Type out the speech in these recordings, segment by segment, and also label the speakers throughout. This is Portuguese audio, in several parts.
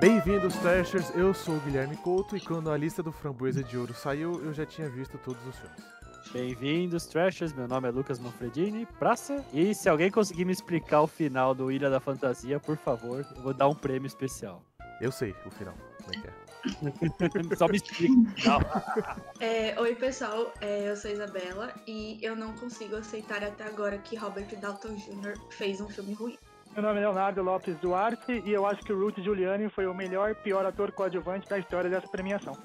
Speaker 1: Bem-vindos, Trashers! Eu sou o Guilherme Couto e quando a lista do Framboesa de Ouro saiu, eu já tinha visto todos os filmes.
Speaker 2: Bem-vindos, Trashers. Meu nome é Lucas Manfredini, praça. E se alguém conseguir me explicar o final do Ilha da Fantasia, por favor, eu vou dar um prêmio especial.
Speaker 1: Eu sei o final, como é que é.
Speaker 2: Só me explica. Não.
Speaker 3: É, oi, pessoal. É, eu sou Isabela e eu não consigo aceitar até agora que Robert Dalton Jr. fez um filme ruim.
Speaker 4: Meu nome é Leonardo Lopes Duarte e eu acho que o Ruth Giuliani foi o melhor pior ator coadjuvante da história dessa premiação.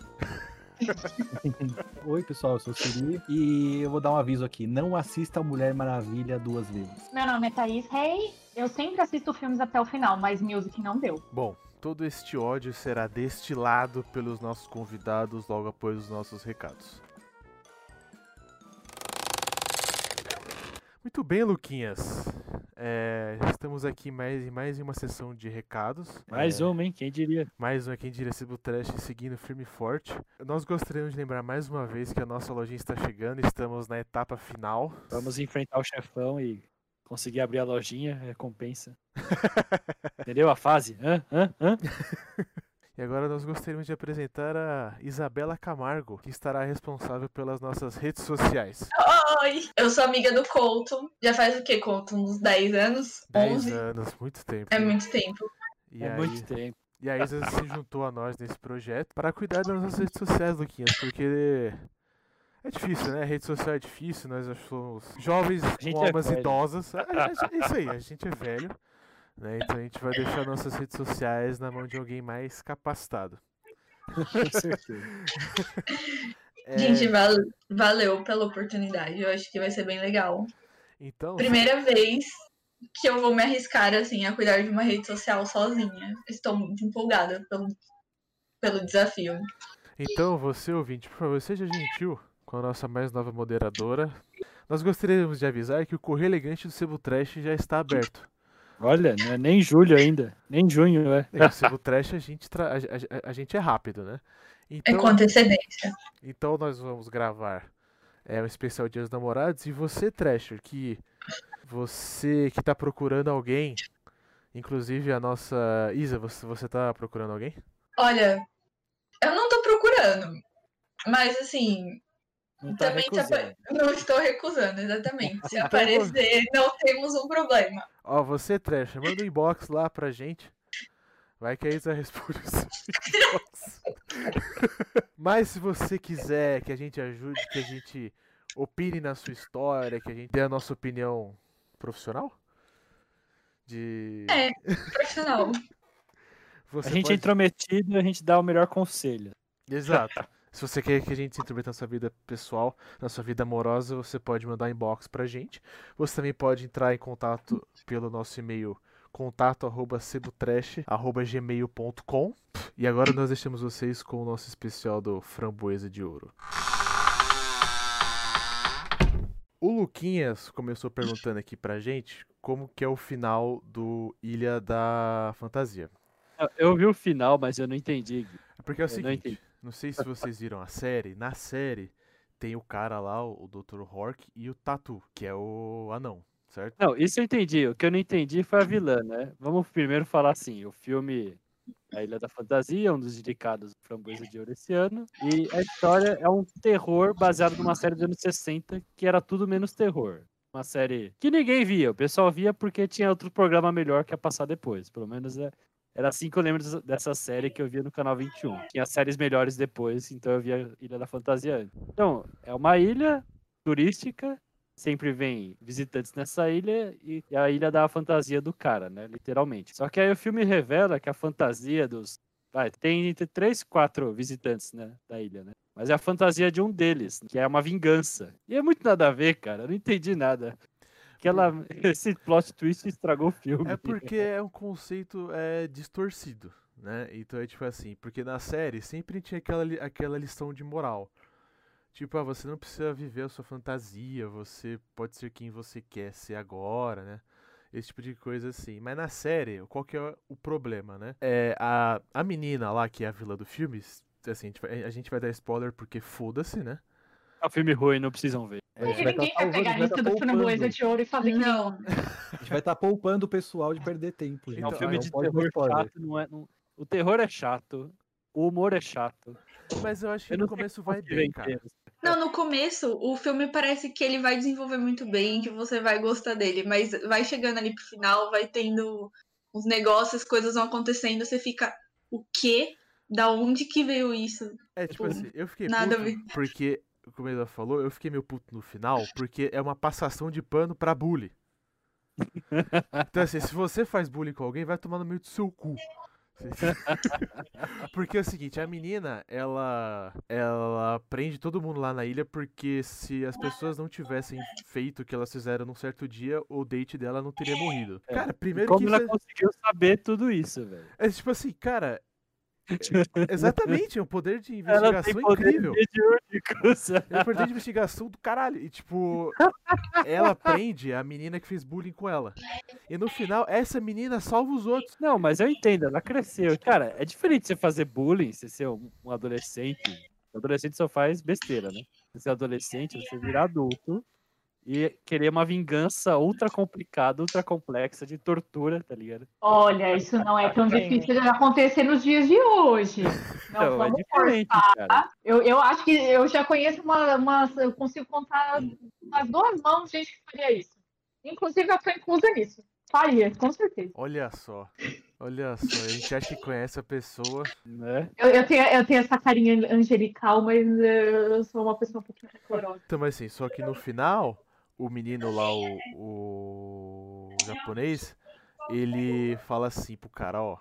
Speaker 5: Oi, pessoal, eu sou o Siri e eu vou dar um aviso aqui: não assista a Mulher Maravilha duas vezes.
Speaker 6: Meu nome é Thaís Rei. Eu sempre assisto filmes até o final, mas Music não deu.
Speaker 1: Bom, todo este ódio será destilado pelos nossos convidados logo após os nossos recados. Muito bem, Luquinhas. É, estamos aqui mais em mais uma sessão de recados.
Speaker 2: Mais
Speaker 1: É,
Speaker 2: uma, hein? Quem diria?
Speaker 1: Mais um quem diria Cibo Trash seguindo firme e forte. Nós gostaríamos de lembrar mais uma vez que a nossa lojinha está chegando, estamos na etapa final.
Speaker 2: Vamos enfrentar o chefão e conseguir abrir a lojinha, recompensa. Entendeu a fase? Hã? Hã? Hã?
Speaker 1: E agora nós gostaríamos de apresentar a Isabela Camargo, que estará responsável pelas nossas redes sociais.
Speaker 3: Oi! Eu sou amiga do Couto. Já faz o quê, Couto? Uns 10 anos?
Speaker 1: 10
Speaker 3: 11?
Speaker 1: anos, muito tempo.
Speaker 3: É muito tempo.
Speaker 1: E
Speaker 2: É
Speaker 1: aí,
Speaker 2: muito tempo.
Speaker 1: E a Isa se juntou a nós nesse projeto para cuidar das nossas redes sociais, Luquinhas, porque é difícil, né? A rede social é difícil, nós somos jovens com
Speaker 2: é
Speaker 1: almas
Speaker 2: velho.
Speaker 1: idosas. É, é- é isso aí, a gente é velho, né? Então a gente vai deixar nossas redes sociais na mão de alguém mais capacitado.
Speaker 2: Com certeza.
Speaker 1: É,
Speaker 3: Gente, val- valeu pela oportunidade. Eu acho que vai ser bem legal.
Speaker 1: então,
Speaker 3: Primeira vez que eu vou me arriscar, assim, a cuidar de uma rede social sozinha. Estou muito empolgada pelo, pelo desafio.
Speaker 1: Então, você ouvinte, por favor, seja gentil com a nossa mais nova moderadora. Nós gostaríamos de avisar que o Correio Elegante do Sebo Trash já está aberto.
Speaker 2: Olha, não é nem julho ainda. Nem junho, é.
Speaker 1: É, o Trash a gente, tra- a, a- a gente é rápido, né?
Speaker 3: É
Speaker 1: Então,
Speaker 3: com antecedência.
Speaker 1: então nós vamos gravar é, um especial Dia dos Namorados e você, Trasher, que você que tá procurando alguém, inclusive a nossa Isa, você, você tá procurando alguém?
Speaker 3: Olha, eu não tô procurando. Mas, assim,
Speaker 2: Não tá
Speaker 3: também se
Speaker 2: recusando.
Speaker 3: apa- não estou recusando, exatamente. Se aparecer, não temos um problema.
Speaker 1: Ó, você, Trasher, manda um inbox lá pra gente. Vai que a Isa responde o seu inbox. Mas se você quiser que a gente ajude, que a gente opine na sua história, que a gente dê a nossa opinião profissional? De.
Speaker 3: É, profissional.
Speaker 1: Você
Speaker 2: A gente é
Speaker 1: pode-
Speaker 2: intrometido, a gente dá o melhor conselho.
Speaker 1: Exato. Se você quer que a gente se intrometa na sua vida pessoal, na sua vida amorosa, você pode mandar inbox pra gente. Você também pode entrar em contato pelo nosso e-mail contato arroba cebutrash, arroba gmail.com e agora nós deixamos vocês com o nosso especial do Framboesa de Ouro. O Luquinhas começou perguntando aqui pra gente como que é o final do Ilha da Fantasia.
Speaker 2: Eu- Eu vi o final, mas eu não entendi.
Speaker 1: É Porque é o
Speaker 2: Eu
Speaker 1: seguinte. Não sei se vocês viram a série, na série tem o cara lá, o Dr. Hork e o Tatu, que é o anão, certo?
Speaker 2: Não, isso eu entendi. O que eu não entendi foi a vilã, né? Vamos primeiro falar assim: o filme A Ilha da Fantasia, um dos indicados do Framboesa de Ouro esse ano. E a história é um terror baseado numa série dos anos 60, que era tudo menos terror. Uma série que ninguém via. O pessoal via porque tinha outro programa melhor que ia passar depois. Pelo menos é- era assim que eu lembro dessa- série que eu via no canal 21. Tinha séries melhores depois, então eu via Ilha da Fantasia. Então, é uma ilha turística sempre vem visitantes nessa ilha e é a ilha da fantasia do cara, né? Literalmente. Só que aí o filme revela que a fantasia dos. Vai, tem entre três, quatro visitantes, né? Da ilha, né? Mas é a fantasia de um deles, que é uma vingança. E é muito nada a ver, cara. Eu não entendi nada. Aquela, esse plot twist estragou o filme.
Speaker 1: É porque é um conceito é, distorcido, né? Então é tipo assim, porque na série sempre tinha aquela, aquela lição de moral. Tipo, ah, você não precisa viver a sua fantasia, você pode ser quem você quer ser agora, né? Esse tipo de coisa assim. Mas na série, qual que é o problema, né? É, a, a menina lá, que é a vilã do filme, assim, a gente vai, a gente vai dar spoiler porque foda-se, né?
Speaker 2: É um filme ruim, não precisam ver.
Speaker 5: A gente
Speaker 6: E
Speaker 5: vai
Speaker 6: ninguém vai
Speaker 5: salvando,
Speaker 6: pegar
Speaker 5: a
Speaker 6: a lista
Speaker 5: vai
Speaker 6: do framboesa de ouro e fazer que
Speaker 3: Não.
Speaker 5: A gente vai estar poupando o pessoal de perder tempo, gente.
Speaker 2: É um
Speaker 1: Então,
Speaker 2: filme
Speaker 5: não
Speaker 2: de terror chato, não é. não- O terror é chato. O humor é chato.
Speaker 1: Mas eu acho que
Speaker 2: Eu
Speaker 1: no começo vai bem, cara.
Speaker 3: Não, no começo, o filme parece que ele vai desenvolver muito bem, que você vai gostar dele, mas vai chegando ali pro final, vai tendo uns negócios, coisas vão acontecendo, você fica, o quê? Da onde que veio isso?
Speaker 1: É, tipo
Speaker 3: Tipo,
Speaker 1: assim, eu fiquei
Speaker 3: nada a
Speaker 1: como ela falou, eu fiquei meio puto no final, porque é uma passação de pano pra bullying. Então assim, se você faz bullying com alguém, vai tomar no meio do seu cu. Porque é o seguinte, a menina, ela ela prende todo mundo lá na ilha porque se as pessoas não tivessem feito o que elas fizeram num certo dia, o date dela não teria morrido.
Speaker 2: É.
Speaker 1: Cara,
Speaker 2: E
Speaker 1: primeiro
Speaker 2: como
Speaker 1: que
Speaker 2: ela
Speaker 1: é-
Speaker 2: conseguiu saber tudo isso, velho?
Speaker 1: é tipo assim, cara, exatamente, é um poder de
Speaker 2: Ela tem
Speaker 1: investigação
Speaker 2: poderes
Speaker 1: incrível.
Speaker 2: mediúnicos.
Speaker 1: É um poder de investigação do caralho. E tipo, ela prende a menina que fez bullying com ela. E no final, essa menina salva os outros.
Speaker 2: Não, mas eu entendo, ela cresceu. Cara, é diferente você fazer bullying, você ser um um adolescente. O adolescente só faz besteira, né? Você ser adolescente, você virar adulto e querer uma vingança ultra complicada, ultra complexa de tortura, tá ligado?
Speaker 6: Olha, isso não é tão difícil de acontecer nos dias de hoje. Não,
Speaker 2: Então, é
Speaker 6: vamos
Speaker 2: diferente,
Speaker 6: forçar.
Speaker 2: cara.
Speaker 6: Eu, eu acho que eu já conheço uma, uma. Eu consigo contar umas duas mãos gente que faria isso. Inclusive, eu tô inclusa nisso. Faria, com certeza.
Speaker 1: Olha só. Olha só, a gente acha que conhece a pessoa.
Speaker 2: Né?
Speaker 6: Eu, eu, tenho, eu tenho essa carinha angelical, mas eh, eu sou uma pessoa um pouquinho rancorosa.
Speaker 1: Então, mas assim, só que no final, o menino lá, o, o japonês, ele fala assim pro cara, ó.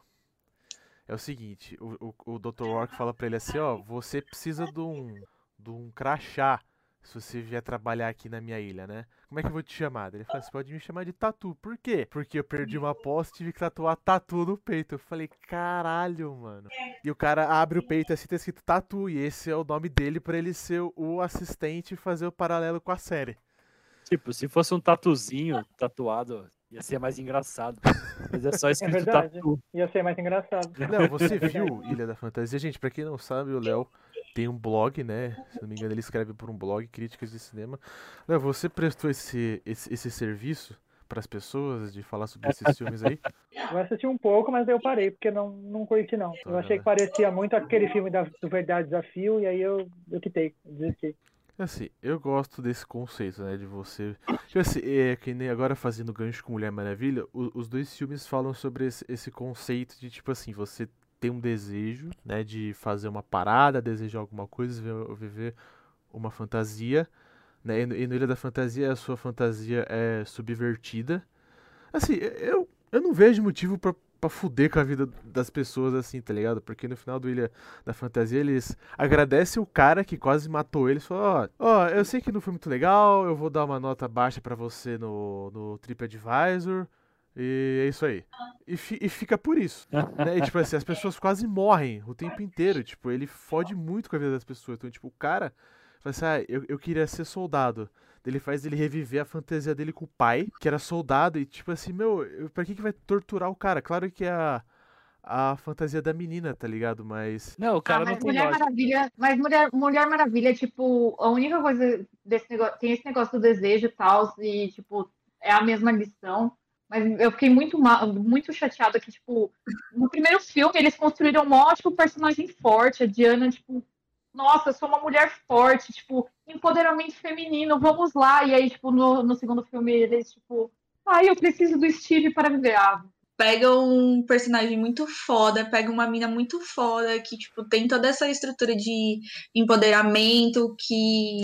Speaker 1: É o seguinte, o, o, o Dr. Rock fala pra ele assim, ó, você precisa de um, de um crachá se você vier trabalhar aqui na minha ilha, né? Como é que eu vou te chamar? Ele fala, você pode me chamar de Tatu. Por quê? Porque eu perdi uma aposta e tive que tatuar Tatu no peito. Eu falei, caralho, mano. E o cara abre o peito assim, tá escrito Tatu. E esse é o nome dele pra ele ser o assistente e fazer o paralelo com a série.
Speaker 2: Tipo, se fosse um tatuzinho tatuado, ia ser mais engraçado. Mas é só escrito
Speaker 4: verdade.
Speaker 2: tatu.
Speaker 4: Ia ser mais engraçado.
Speaker 1: Léo, você viu Ilha da Fantasia? Gente, pra quem não sabe, o Léo tem um blog, né? Se não me engano, ele escreve por um blog, Críticas de Cinema. Léo, você prestou esse, esse, esse serviço pras pessoas de falar sobre esses filmes aí?
Speaker 4: Eu assisti um pouco, mas eu parei, porque não, não curti, não. Eu
Speaker 1: Olha
Speaker 4: achei que parecia muito aquele filme da, do Verdade Desafio, e aí eu, eu quitei, desisti.
Speaker 1: Assim, eu gosto desse conceito, né? De você. Tipo assim, é que nem agora fazendo gancho com Mulher Maravilha, o- os dois filmes falam sobre esse, esse conceito de, tipo assim, você tem um desejo, né? De fazer uma parada, desejar alguma coisa, viver, uma fantasia, né? E no, e no Ilha da Fantasia, a sua fantasia é subvertida. Assim, eu, eu não vejo motivo pra, pra fuder com a vida das pessoas assim, tá ligado? Porque no final do Ilha da Fantasia, eles agradecem o cara que quase matou eles. Falam, ó, ó, eu sei que não foi muito legal, eu vou dar uma nota baixa pra você no, no TripAdvisor. E é isso aí. E, fi- e fica por isso. né? E, tipo assim, as pessoas quase morrem o tempo inteiro. Tipo, ele fode muito com a vida das pessoas. Então, tipo, o cara fala assim, ah, eu, eu queria ser soldado. Ele faz ele reviver a fantasia dele com o pai, que era soldado, e tipo assim, meu, eu- pra que, que vai torturar o cara? Claro que é a, a fantasia da menina, tá ligado? Mas.
Speaker 2: Não, o cara
Speaker 6: Ah,
Speaker 2: não
Speaker 6: mas
Speaker 2: tem
Speaker 6: Mulher
Speaker 2: lógica.
Speaker 6: Maravilha, mas Mulher, Mulher Maravilha, tipo, a única coisa desse negócio, tem esse negócio do desejo e tal, e, tipo, é a mesma lição, mas eu fiquei muito, muito chateada que, tipo, no primeiro filme eles construíram um ótimo personagem forte, a Diana, tipo, nossa, eu sou uma mulher forte, tipo, empoderamento feminino, vamos lá, e aí, tipo, no, no segundo filme eles, tipo, ai, eu preciso do Steve para viver, ah,
Speaker 3: Pega um personagem muito foda, pega uma mina muito foda, que, tipo, tem toda essa estrutura de empoderamento que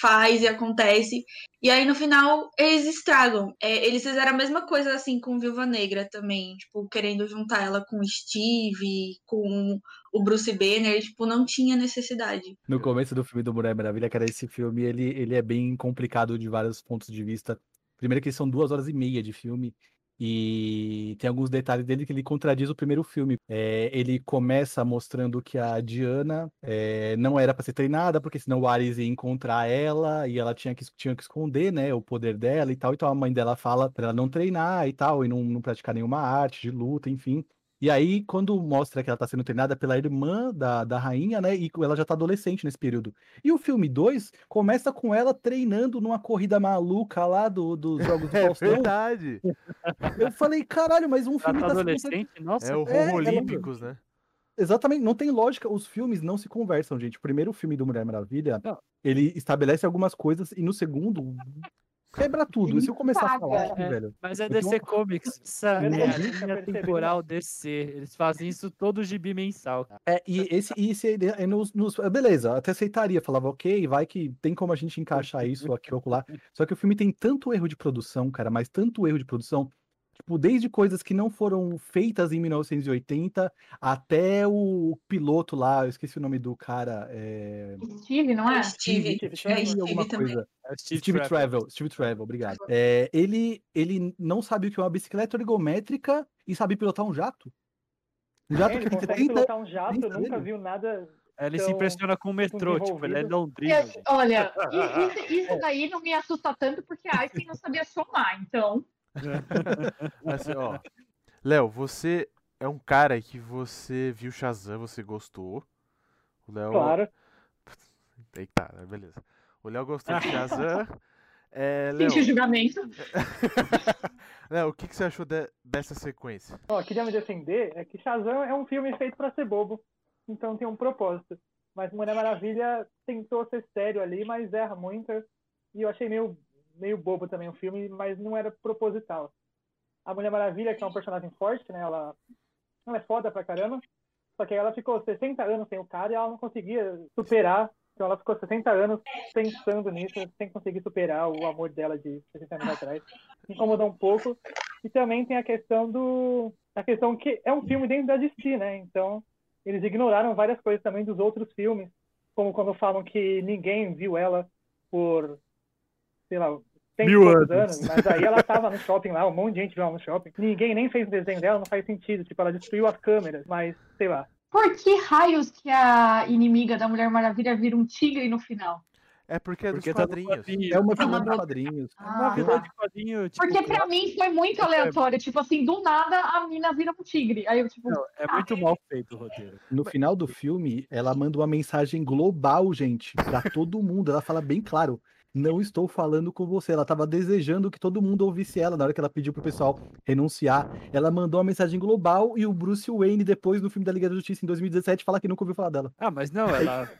Speaker 3: faz e acontece. E aí, no final, eles estragam. É, eles fizeram a mesma coisa, assim, com Viúva Negra também. Tipo, querendo juntar ela com o Steve, com o Bruce Banner. Tipo, não tinha necessidade.
Speaker 5: No começo do filme do Mulher Maravilha, cara, esse filme ele, ele é bem complicado de vários pontos de vista. Primeiro que são duas horas e meia de filme e tem alguns detalhes dele que ele contradiz o primeiro filme. É, ele começa mostrando que a Diana é, não era para ser treinada, porque senão o Ares ia encontrar ela e ela tinha que, tinha que esconder, né, o poder dela e tal. Então a mãe dela fala para ela não treinar e tal, e não, não praticar nenhuma arte de luta, enfim. E aí, quando mostra que ela tá sendo treinada pela irmã da, da rainha, né? E ela já tá adolescente nesse período. E o filme 2 começa com ela treinando numa corrida maluca lá do, dos Jogos do
Speaker 1: É
Speaker 5: Faustão.
Speaker 1: verdade.
Speaker 5: Eu falei, caralho, mas um
Speaker 2: Ela
Speaker 5: filme
Speaker 2: tá
Speaker 5: tá sendo-
Speaker 2: adolescente, nossa.
Speaker 1: É o
Speaker 5: É,
Speaker 1: Rom
Speaker 5: ela-
Speaker 1: Olímpicos, né?
Speaker 5: Exatamente, não tem lógica. Os filmes não se conversam, gente. O primeiro filme do Mulher Maravilha,
Speaker 2: Não.
Speaker 5: ele estabelece algumas coisas e no segundo quebra tudo. E se eu começar a falar aqui,
Speaker 2: É,
Speaker 5: velho.
Speaker 2: Mas é DC
Speaker 5: uma-
Speaker 2: Comics. Essa é a linha
Speaker 4: percebi,
Speaker 2: temporal DC. Eles fazem isso todo gibi mensal. cara.
Speaker 5: É, e esse, e esse é nos, nos- beleza, até aceitaria, falava, ok, vai que tem como a gente encaixar isso aqui ou lá. Só que o filme tem tanto erro de produção, cara, mas tanto erro de produção, tipo, desde coisas que não foram feitas em 1980 até o piloto lá, eu esqueci o nome do cara, é...
Speaker 6: Steve, não é?
Speaker 3: Steve.
Speaker 4: Steve
Speaker 3: É
Speaker 4: Trevor,
Speaker 5: alguma
Speaker 3: Steve também.
Speaker 5: coisa.
Speaker 2: É o Steve,
Speaker 5: Steve
Speaker 2: Trevor.
Speaker 5: Travel, Steve Travel, obrigado. É, ele, ele não sabe o que é uma bicicleta ergométrica e sabe pilotar um jato. Um jato
Speaker 4: É,
Speaker 5: que
Speaker 4: ele
Speaker 5: tem
Speaker 4: consegue
Speaker 5: 30
Speaker 4: pilotar um jato, nunca
Speaker 5: sabe.
Speaker 4: viu nada.
Speaker 2: Ele se impressiona com o metrô, tipo, ele é gente.
Speaker 6: olha, isso, isso daí não me assusta tanto porque Einstein não sabia somar, então.
Speaker 1: Assim, ó. Léo, você é um cara que você viu Shazam, você gostou. O Léo.
Speaker 4: Claro.
Speaker 1: Eita, beleza. O Léo gostou de Shazam. É, Léo,
Speaker 6: julgamento.
Speaker 1: Léo, o que, que você achou de- dessa sequência?
Speaker 4: Ó, queria me defender, é que Shazam é um filme feito pra ser bobo, então tem um propósito. Mas Mulher Maravilha tentou ser sério ali, mas erra muito. E eu achei meio, meio bobo também o filme, mas não era proposital. A Mulher Maravilha, que é um personagem forte, né? Ela, ela é foda pra caramba. Só que ela ficou 60 anos sem o cara e ela não conseguia superar. Então ela ficou 60 anos pensando nisso, sem conseguir superar o amor dela de 60 anos atrás. Incomodou um pouco. E também tem a questão do. A questão que é um filme dentro da DC, né? Então, eles ignoraram várias coisas também dos outros filmes. Como quando falam que ninguém viu ela por, sei lá,
Speaker 2: Mil
Speaker 4: poucos
Speaker 2: anos.
Speaker 4: Mas aí ela tava no shopping lá, um monte de gente viu ela no shopping. Ninguém nem fez o desenho dela, não faz sentido. Tipo, ela destruiu as câmeras, mas sei lá.
Speaker 6: Por que raios que a inimiga da Mulher Maravilha vira um tigre no final?
Speaker 1: É porque é
Speaker 2: Porque
Speaker 1: dos
Speaker 2: tá no
Speaker 1: quadrinhos.
Speaker 2: quadrinho.
Speaker 5: É uma
Speaker 6: Ah,
Speaker 5: vilã
Speaker 6: mas-
Speaker 5: de quadrinhos.
Speaker 2: É uma
Speaker 6: Ah,
Speaker 2: vilã de quadrinho, tipo,
Speaker 6: Porque pra mim foi muito aleatório. Tipo assim, do nada a mina vira um tigre. Aí eu, tipo,
Speaker 2: não, é muito mal feito o roteiro.
Speaker 5: No final do filme, ela manda uma mensagem global, gente, pra todo mundo. Ela fala bem claro: não estou falando com você. Ela tava desejando que todo mundo ouvisse ela na hora que ela pediu pro pessoal renunciar. Ela mandou uma mensagem global e o Bruce Wayne, depois no filme da Liga da Justiça em 2017, fala que nunca ouviu falar dela.
Speaker 2: Ah, mas não, ela.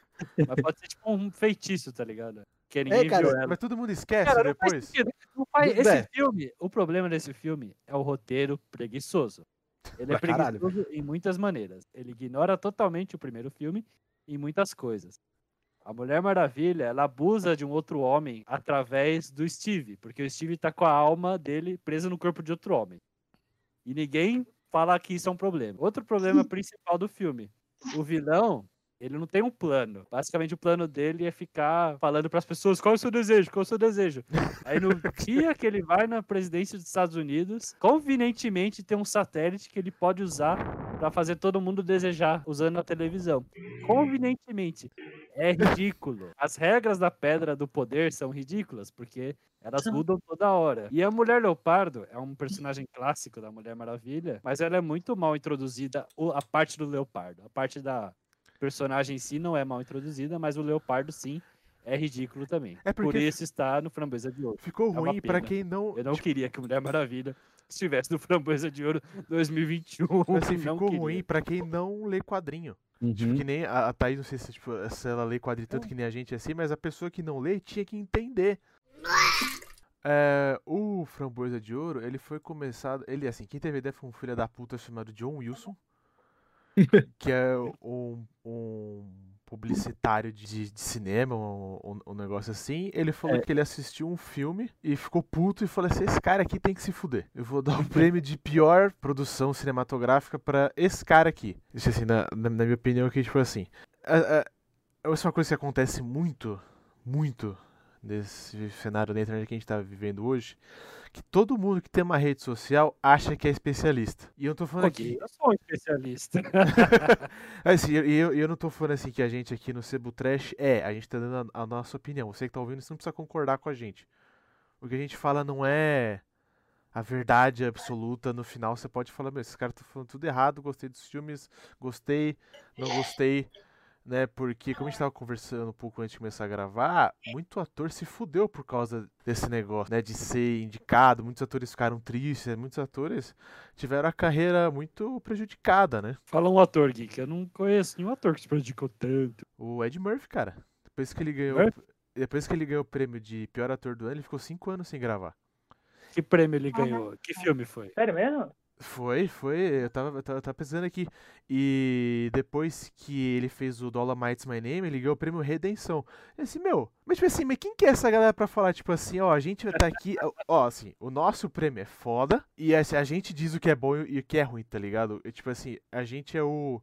Speaker 2: mas pode ser tipo um feitiço, tá ligado? Que ninguém
Speaker 5: cara,
Speaker 2: viu ela.
Speaker 1: Mas todo mundo esquece
Speaker 2: Cara, não faz
Speaker 1: depois.
Speaker 2: Não faz- Esse
Speaker 5: é.
Speaker 2: filme, o problema desse filme é o roteiro preguiçoso. Ele é
Speaker 5: Pra caralho,
Speaker 2: preguiçoso em muitas maneiras. Ele ignora totalmente o primeiro filme em muitas coisas. A Mulher Maravilha, ela abusa de um outro homem através do Steve, porque o Steve tá com a alma dele presa no corpo de outro homem. E ninguém fala que isso é um problema. Outro problema principal do filme. O vilão, ele não tem um plano. Basicamente, o plano dele é ficar falando para as pessoas qual é o seu desejo, qual é o seu desejo. Aí no dia que ele vai na presidência dos Estados Unidos, convenientemente tem um satélite que ele pode usar para fazer todo mundo desejar usando a televisão. Convenientemente. É ridículo. As regras da pedra do poder são ridículas, porque elas mudam toda hora. E a Mulher Leopardo é um personagem clássico da Mulher Maravilha, mas ela é muito mal introduzida, a parte do Leopardo. A parte da personagem em si não é mal introduzida, mas o Leopardo sim é ridículo também.
Speaker 1: É
Speaker 2: Por
Speaker 1: porque
Speaker 2: isso está no Framboesa de Ouro.
Speaker 1: ficou
Speaker 2: uma
Speaker 1: ruim pra
Speaker 2: pena.
Speaker 1: quem não.
Speaker 2: Eu não queria que Mulher Maravilha estivesse no Framboesa de Ouro 2021.
Speaker 1: Assim,
Speaker 2: não
Speaker 1: ficou
Speaker 2: queria.
Speaker 1: ruim pra quem não lê quadrinho. Tipo,
Speaker 5: Uhum.
Speaker 1: que nem a, a Thaís, não sei se, tipo, se ela lê quadrinho tanto que nem a gente assim, mas a pessoa que não lê tinha que entender. É, o Framboesa de Ouro, ele foi começado. Ele, assim, quem teve ideia foi um filho da puta chamado John Wilson, que é um, um publicitário de, de cinema, um, um- negócio assim. Ele falou
Speaker 2: É.
Speaker 1: que ele assistiu um filme e ficou puto e falou assim: esse cara aqui tem que se fuder. Eu vou dar o prêmio de pior produção cinematográfica pra esse cara aqui. Isso assim, na, na, na minha opinião, que tipo assim. a- a- essa é uma coisa que acontece muito, muito nesse cenário da internet que a gente tá vivendo hoje. Que todo mundo que tem uma rede social acha que é especialista. E eu não tô falando aqui.
Speaker 2: Ok, eu sou um especialista.
Speaker 1: Assim, eu, eu, não tô falando assim que a gente aqui no Cebu Trash é, a gente tá dando a, a nossa opinião. Você que tá ouvindo, você não precisa concordar com a gente. O que a gente fala não é a verdade absoluta. No final você pode falar, meu, esses caras estão falando tudo errado, gostei dos filmes, gostei, não gostei. Né? Porque, como a gente tava conversando um pouco antes de começar a gravar, muito ator se fudeu por causa desse negócio, né? De ser indicado. Muitos atores ficaram tristes, né, muitos atores tiveram a carreira muito prejudicada, né?
Speaker 2: Fala um ator, Gui, que eu não conheço nenhum ator que se prejudicou tanto.
Speaker 1: O Ed Murphy, cara. Depois que ele ganhou.
Speaker 2: Murphy?
Speaker 1: Depois que ele ganhou o prêmio de pior ator do ano, ele ficou cinco anos sem gravar.
Speaker 2: Que prêmio ele ganhou? Que filme foi?
Speaker 4: Sério mesmo?
Speaker 1: Foi, foi. Eu tava, eu tava, tava pensando aqui. E depois que ele fez o Dolomite's My Name, ele ganhou o prêmio Redenção. Eu assim, meu, mas tipo assim, mas quem que é essa galera pra falar, tipo assim, ó, a gente vai estar aqui. ó, Ó, assim, o nosso prêmio é foda. E assim, a gente diz o que é bom e o que é ruim, tá ligado? E, tipo assim, a gente é o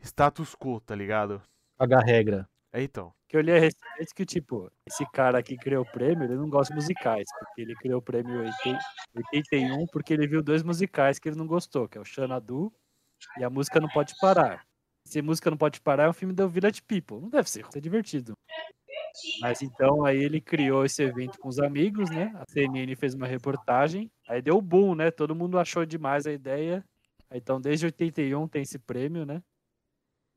Speaker 1: status quo, tá ligado?
Speaker 5: Pagar regra.
Speaker 1: É então.
Speaker 2: Que eu li a respeito que, tipo, esse cara que criou o prêmio, ele não gosta de musicais, porque ele criou o prêmio em 80 81 porque ele viu dois musicais que ele não gostou, que é o Xanadu e a música Não Pode Parar. Se música Não Pode Parar é um filme do Village People. Não deve ser, é divertido. Mas então aí ele criou esse evento com os amigos, né? A CNN fez uma reportagem, aí deu boom, né? Todo mundo achou demais a ideia. Então, desde 81 tem esse prêmio, né?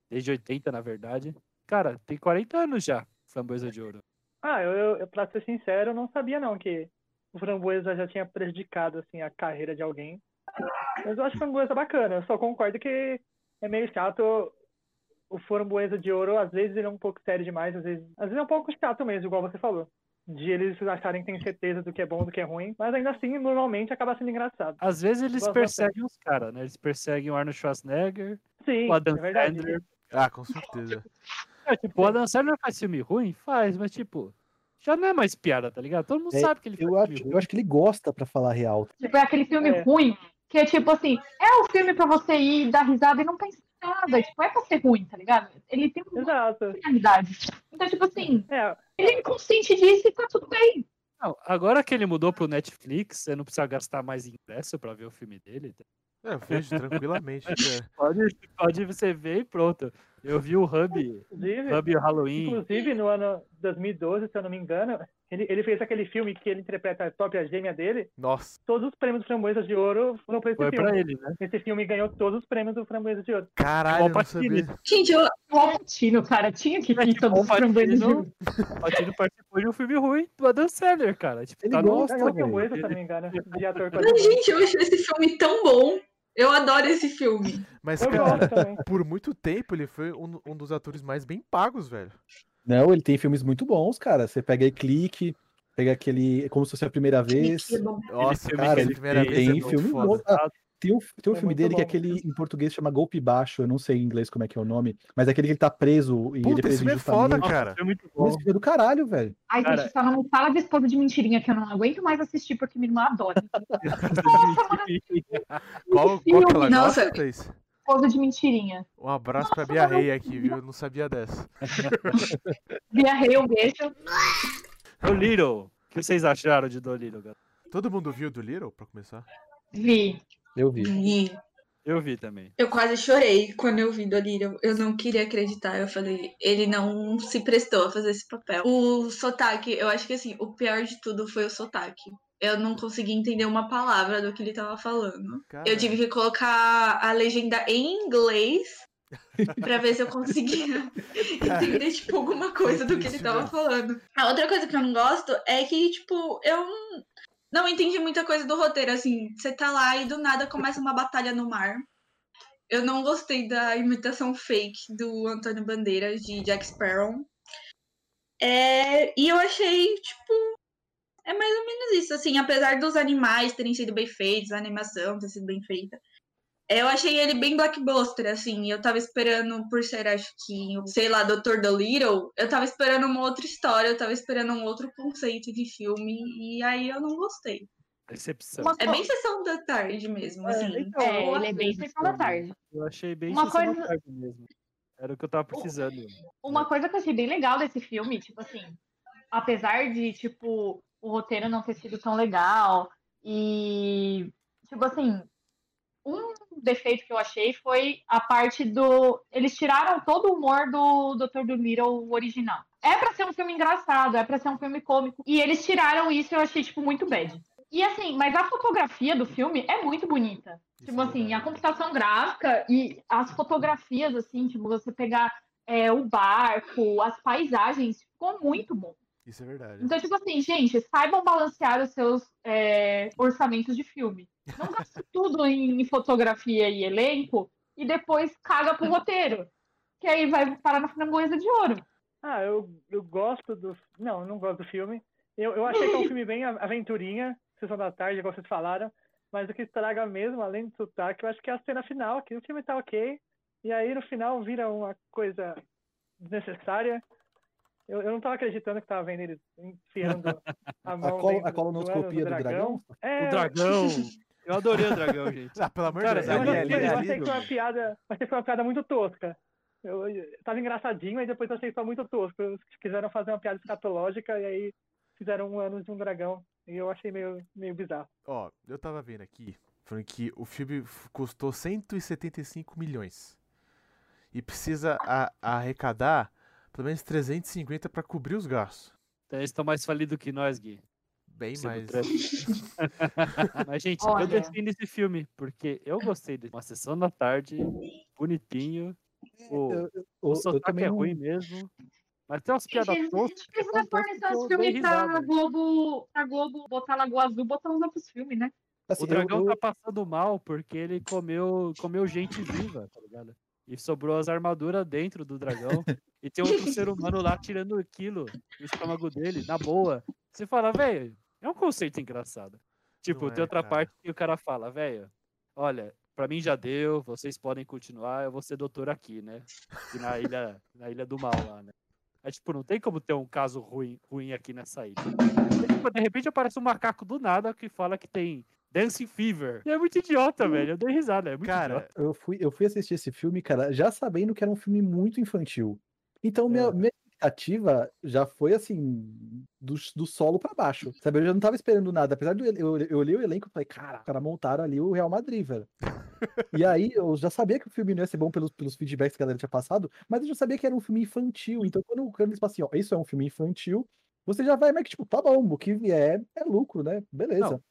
Speaker 2: Desde 80, na verdade. Cara, tem 40 anos já, Framboesa de Ouro.
Speaker 4: Ah, eu, eu, pra ser sincero, eu não sabia não que o Framboesa já tinha prejudicado assim, a carreira de alguém. Mas eu acho Framboesa bacana, eu só concordo que é meio chato o Framboesa de Ouro, às vezes ele é um pouco sério demais, às vezes, às vezes é um pouco chato mesmo, igual você falou. De eles acharem que tem certeza do que é bom do que é ruim, mas ainda assim, normalmente acaba sendo engraçado.
Speaker 2: Às vezes eles perseguem os caras, né? Eles perseguem o Arnold Schwarzenegger,
Speaker 4: Sim,
Speaker 2: o Adam
Speaker 4: é.
Speaker 2: Sandler.
Speaker 1: Ah, com certeza.
Speaker 2: É, tipo, o Adam Sandler faz filme ruim? Faz, mas tipo, já não é mais piada, tá ligado? Todo mundo
Speaker 5: É,
Speaker 2: sabe que ele faz
Speaker 5: Eu
Speaker 2: filme
Speaker 5: acho,
Speaker 2: ruim.
Speaker 5: eu acho que ele gosta pra falar real.
Speaker 6: Tipo, é aquele filme
Speaker 4: É.
Speaker 6: ruim, que é tipo assim, é um filme pra você ir dar risada e não pensar em nada. Tipo, é pra ser ruim, tá ligado? Ele tem uma
Speaker 4: Exato.
Speaker 6: finalidade. Então, tipo assim,
Speaker 4: É,
Speaker 6: ele é consciente disso e tá tudo bem.
Speaker 2: Não, agora que ele mudou pro Netflix, você não precisa gastar mais ingresso pra ver o filme dele.
Speaker 1: É, eu vejo tranquilamente. é.
Speaker 2: Pode, pode você ver e pronto. Eu vi o Hub,
Speaker 4: inclusive,
Speaker 2: Hub Halloween.
Speaker 4: inclusive no ano 2012, se eu não me engano, ele, ele fez aquele filme que ele interpreta a própria gêmea dele.
Speaker 1: Nossa,
Speaker 4: Todos os prêmios do Framboesa de Ouro foram pra esse
Speaker 2: Foi
Speaker 4: filme.
Speaker 2: pra ele, né?
Speaker 4: Esse filme ganhou todos os prêmios do Framboesa de Ouro.
Speaker 1: caralho, eu não sabia.
Speaker 3: Gente,
Speaker 6: O Alpatino, cara, tinha que
Speaker 2: É tipo,
Speaker 6: todos os framboesas de
Speaker 2: Patino, o Patino participou de um filme ruim do Adam Sandler, cara. Tipo,
Speaker 5: Ele
Speaker 2: tá no
Speaker 5: gosta,
Speaker 4: Ganhou. Framboesa, se eu não me engano, de ator
Speaker 3: Mas, gente, eu acho esse filme tão bom. Eu adoro esse filme.
Speaker 1: Mas,
Speaker 4: Eu
Speaker 1: cara, por muito tempo ele foi um, um dos atores mais bem pagos, velho.
Speaker 5: Não, ele tem filmes muito bons, cara. Você pega aí Clique, pega aquele Como se fosse a primeira vez.
Speaker 3: Bom.
Speaker 1: Nossa, cara,
Speaker 5: ele
Speaker 1: primeira vez é
Speaker 5: tem
Speaker 1: muito
Speaker 5: filme bom. Tem um, tem um
Speaker 4: É
Speaker 5: filme
Speaker 4: muito
Speaker 5: dele que é
Speaker 4: bom.
Speaker 5: aquele em português chama Golpe Baixo, eu não sei em inglês como é que é o nome, mas é aquele que ele tá preso e ele
Speaker 1: Puta,
Speaker 5: é preso
Speaker 1: esse filme é foda,
Speaker 2: Nossa,
Speaker 1: cara.
Speaker 2: foi muito
Speaker 5: Esse
Speaker 2: bom.
Speaker 5: filme é do caralho, velho.
Speaker 6: Ai,
Speaker 2: Cara-
Speaker 6: gente, só não fala de esposa de mentirinha, que eu não aguento mais assistir porque minha irmã adora. Nossa, mano,
Speaker 1: Qual, qual que ela
Speaker 3: Nossa.
Speaker 1: gosta, Thaís?
Speaker 6: esposa de mentirinha.
Speaker 1: Um abraço pra Bia Rei aqui, viu? Eu não sabia dessa.
Speaker 6: Via Rei, um beijo.
Speaker 2: Dolittle. O que vocês acharam de Dolittle, galera?
Speaker 1: Todo mundo viu do Little, pra começar?
Speaker 6: Vi.
Speaker 5: Eu vi.
Speaker 3: E
Speaker 2: Eu vi também.
Speaker 3: eu quase chorei quando eu vi Dolittle. Eu não queria acreditar. Eu falei, ele não se prestou a fazer esse papel. O sotaque, eu acho que assim, o pior de tudo foi o sotaque. Eu não consegui entender uma palavra do que ele tava falando.
Speaker 1: Cara,
Speaker 3: Eu tive que colocar a legenda em inglês pra ver se eu conseguia entender, tipo, alguma coisa do que ele tava falando. A outra coisa que eu não gosto é que, tipo, eu não- não entendi muita coisa do roteiro, assim. Você tá lá e do nada começa uma batalha no mar. Eu não gostei da imitação fake do Antônio Bandeiras de Jack Sparrow. É, e eu achei, tipo, é mais ou menos isso, assim, apesar dos animais terem sido bem feitos, a animação ter sido bem feita. Eu achei ele bem blockbuster, assim. Eu tava esperando, por ser, acho que, sei lá, Dr. Dolittle, eu tava esperando uma outra história, eu tava esperando um outro conceito de filme, e aí eu não gostei.
Speaker 2: Decepção.
Speaker 6: Uma
Speaker 3: É bem sessão da tarde mesmo,
Speaker 4: É,
Speaker 3: assim.
Speaker 4: então,
Speaker 6: É, ele é bem sessão da tarde.
Speaker 2: Eu achei bem
Speaker 6: Uma
Speaker 2: Sessão da
Speaker 6: coisa-
Speaker 2: Tarde mesmo. Era o que eu tava precisando.
Speaker 6: Uma coisa que eu achei bem legal desse filme, tipo assim, apesar de, tipo, o roteiro não ter sido tão legal e, tipo assim, um defeito que eu achei foi a parte do... Eles tiraram todo o humor do Dr. Dolittle original. É pra ser um filme engraçado, é pra ser um filme cômico. E eles tiraram isso e eu achei, tipo, muito bad. E assim, mas a fotografia do filme é muito bonita.
Speaker 1: Isso
Speaker 6: Tipo
Speaker 1: é
Speaker 6: assim, a computação gráfica e as fotografias, assim, tipo, você pegar é, o barco, as paisagens, ficou muito bom.
Speaker 1: Isso é verdade.
Speaker 6: Então, tipo assim, gente, saibam balancear os seus é, orçamentos de filme. Não gaste tudo em fotografia e elenco e depois caga pro roteiro. Que aí vai parar na framboesa de ouro.
Speaker 4: Ah, eu, eu gosto do. Não, eu não gosto do filme. Eu, eu achei que é um filme bem aventurinha, Sessão da Tarde, igual vocês falaram. Mas o que estraga mesmo, além do sotaque, eu acho que é a cena final, que o filme tá ok. E aí no final vira uma coisa desnecessária. Eu, eu não tava acreditando que tava vendo eles enfiando a mão.
Speaker 5: colo-
Speaker 4: dentro
Speaker 5: a colonoscopia do dragão?
Speaker 4: É,
Speaker 2: O dragão. Eu adorei o dragão, gente.
Speaker 1: Ah, pelo amor de
Speaker 4: Eu
Speaker 1: Deus.
Speaker 2: ali-
Speaker 4: achei,
Speaker 2: ali-
Speaker 4: eu
Speaker 2: ali-
Speaker 4: achei que foi uma piada, mas foi uma piada muito tosca. Eu, eu tava engraçadinho, aí depois eu achei só muito tosco. Eles quiseram fazer uma piada escatológica e aí fizeram um ano de um dragão. E eu achei meio, meio bizarro.
Speaker 1: Ó, eu tava vendo aqui, falando que o filme custou 175 milhões. E precisa a- arrecadar pelo menos 350 pra cobrir os gastos.
Speaker 2: Então, eles estão mais falidos que nós, Gui.
Speaker 1: Bem mais.
Speaker 2: Mas, gente,
Speaker 6: Olha.
Speaker 2: eu defendo esse filme, porque eu gostei de uma sessão da tarde, bonitinho. O,
Speaker 5: Eu, eu-
Speaker 2: o
Speaker 5: eu
Speaker 2: sotaque é
Speaker 5: não-
Speaker 2: ruim mesmo. Mas tem umas piadas toscas. que são toscas
Speaker 6: fornecer
Speaker 2: que
Speaker 6: os
Speaker 2: eu
Speaker 6: filmes pra. Globo, pra Globo botar Lagoa Azul, botar uns outros filmes, né?
Speaker 5: assim,
Speaker 2: O
Speaker 5: eu-
Speaker 2: dragão
Speaker 5: eu-
Speaker 2: tá passando mal porque ele comeu, comeu gente viva, tá ligado? E sobrou as armaduras dentro do dragão. e tem outro ser humano lá tirando aquilo do estômago dele, na boa. Você fala, velho, é um conceito engraçado. Tipo,
Speaker 1: Não
Speaker 2: tem
Speaker 1: é,
Speaker 2: outra
Speaker 1: cara.
Speaker 2: parte que o cara fala, velho, olha, pra mim já deu, vocês podem continuar, eu vou ser doutor aqui, né? Na ilha, na ilha do mal lá, né? É tipo, não tem como ter um caso ruim, ruim aqui nessa ilha. Tipo, de repente aparece um macaco do nada que fala que tem Dancing Fever. E é muito idiota, velho. Eu dei risada, é muito
Speaker 1: Cara,
Speaker 2: idiota.
Speaker 5: eu fui, eu fui assistir esse filme, cara, já sabendo que era um filme muito infantil. Então, minha,
Speaker 2: É.
Speaker 5: minha expectativa já foi assim, do, do solo pra baixo. Sabe? Eu já não tava esperando nada. Apesar de eu, eu, eu olhei o elenco e falei, cara, os caras montaram ali o Real Madrid, velho. e aí eu já sabia que o filme não ia ser bom pelos, pelos feedbacks que a galera tinha passado, mas eu já sabia que era um filme infantil. Então, quando, quando eles falam assim, ó, isso é um filme infantil, você já vai, mas que, tipo, tá bom, o que vier é lucro, né? Beleza.
Speaker 2: Não,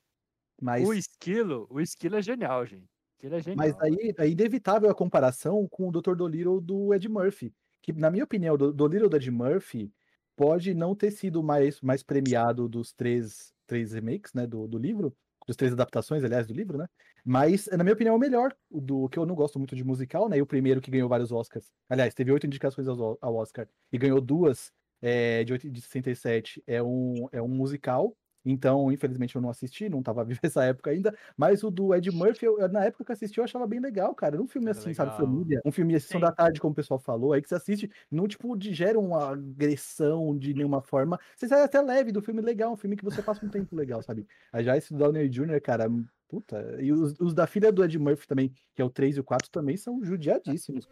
Speaker 5: Mas,
Speaker 2: O esquilo, o esquilo é genial, gente. É genial.
Speaker 5: mas aí é inevitável a comparação com o Dr. Dolittle do Ed Murphy. Que, na minha opinião, o Dolittle do Ed Murphy pode não ter sido mais, mais premiado dos três, três remakes, né, do, do livro, dos três adaptações, aliás, do livro, né? Mas, na minha opinião, é o melhor, o do que eu não gosto muito de musical, né? E o primeiro que ganhou vários Oscars. Aliás, teve oito indicações ao, ao Oscar e ganhou duas é, de, de 67. É um, é um musical. Então, infelizmente, eu não assisti, não tava vivo essa época ainda. Mas o do Ed Murphy, eu- na época que eu assisti, eu achava bem legal, cara. Era um filme
Speaker 1: Era
Speaker 5: assim, sabe,
Speaker 1: legal.
Speaker 5: família. Um filme Sessão
Speaker 4: Sim.
Speaker 5: da Tarde, como o pessoal falou, aí que você assiste, não, tipo, digera uma agressão de nenhuma forma. Você sai até leve do filme legal, um filme que você passa um tempo legal, sabe? Aí já esse do Downey Jr., cara, puta. E os, os da filha do Ed Murphy também, que é o 3 e o 4, também são judiadíssimos.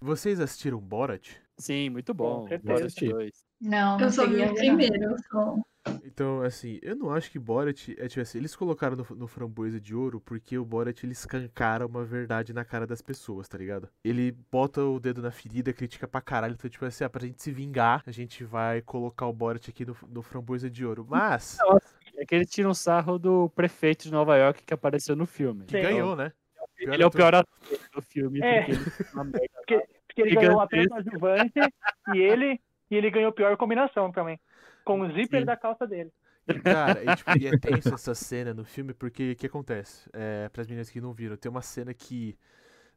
Speaker 1: Vocês assistiram Borat?
Speaker 2: Sim, muito bom.
Speaker 4: certeza.
Speaker 2: Borat
Speaker 5: Assisti.
Speaker 2: 2.
Speaker 6: Não, não
Speaker 3: Eu só vi o
Speaker 6: não.
Speaker 3: primeiro. Só.
Speaker 1: Então, assim, eu não acho que Borat é tipo assim, eles colocaram no, no Framboesa de Ouro porque o Borat ele escancara uma verdade na cara das pessoas, tá ligado? Ele bota o dedo na ferida, critica pra caralho, então, tipo assim, ah, pra gente se vingar, a gente vai colocar o Borat aqui no, no Framboesa de Ouro. Mas,
Speaker 2: É que eles tiram sarro do prefeito de Nova York que apareceu no filme.
Speaker 1: que ganhou, né?
Speaker 2: Ele é o pior ator do filme,
Speaker 4: É.
Speaker 2: porque ele uma merda.
Speaker 4: Porque ele ganhou um ator coadjuvante e ele, e ele ganhou pior combinação também. Com o zíper
Speaker 2: Sim.
Speaker 4: da calça dele.
Speaker 1: Cara, e, tipo, e é tenso essa cena no filme, porque o que acontece? É, pras meninas que não viram, tem uma cena que,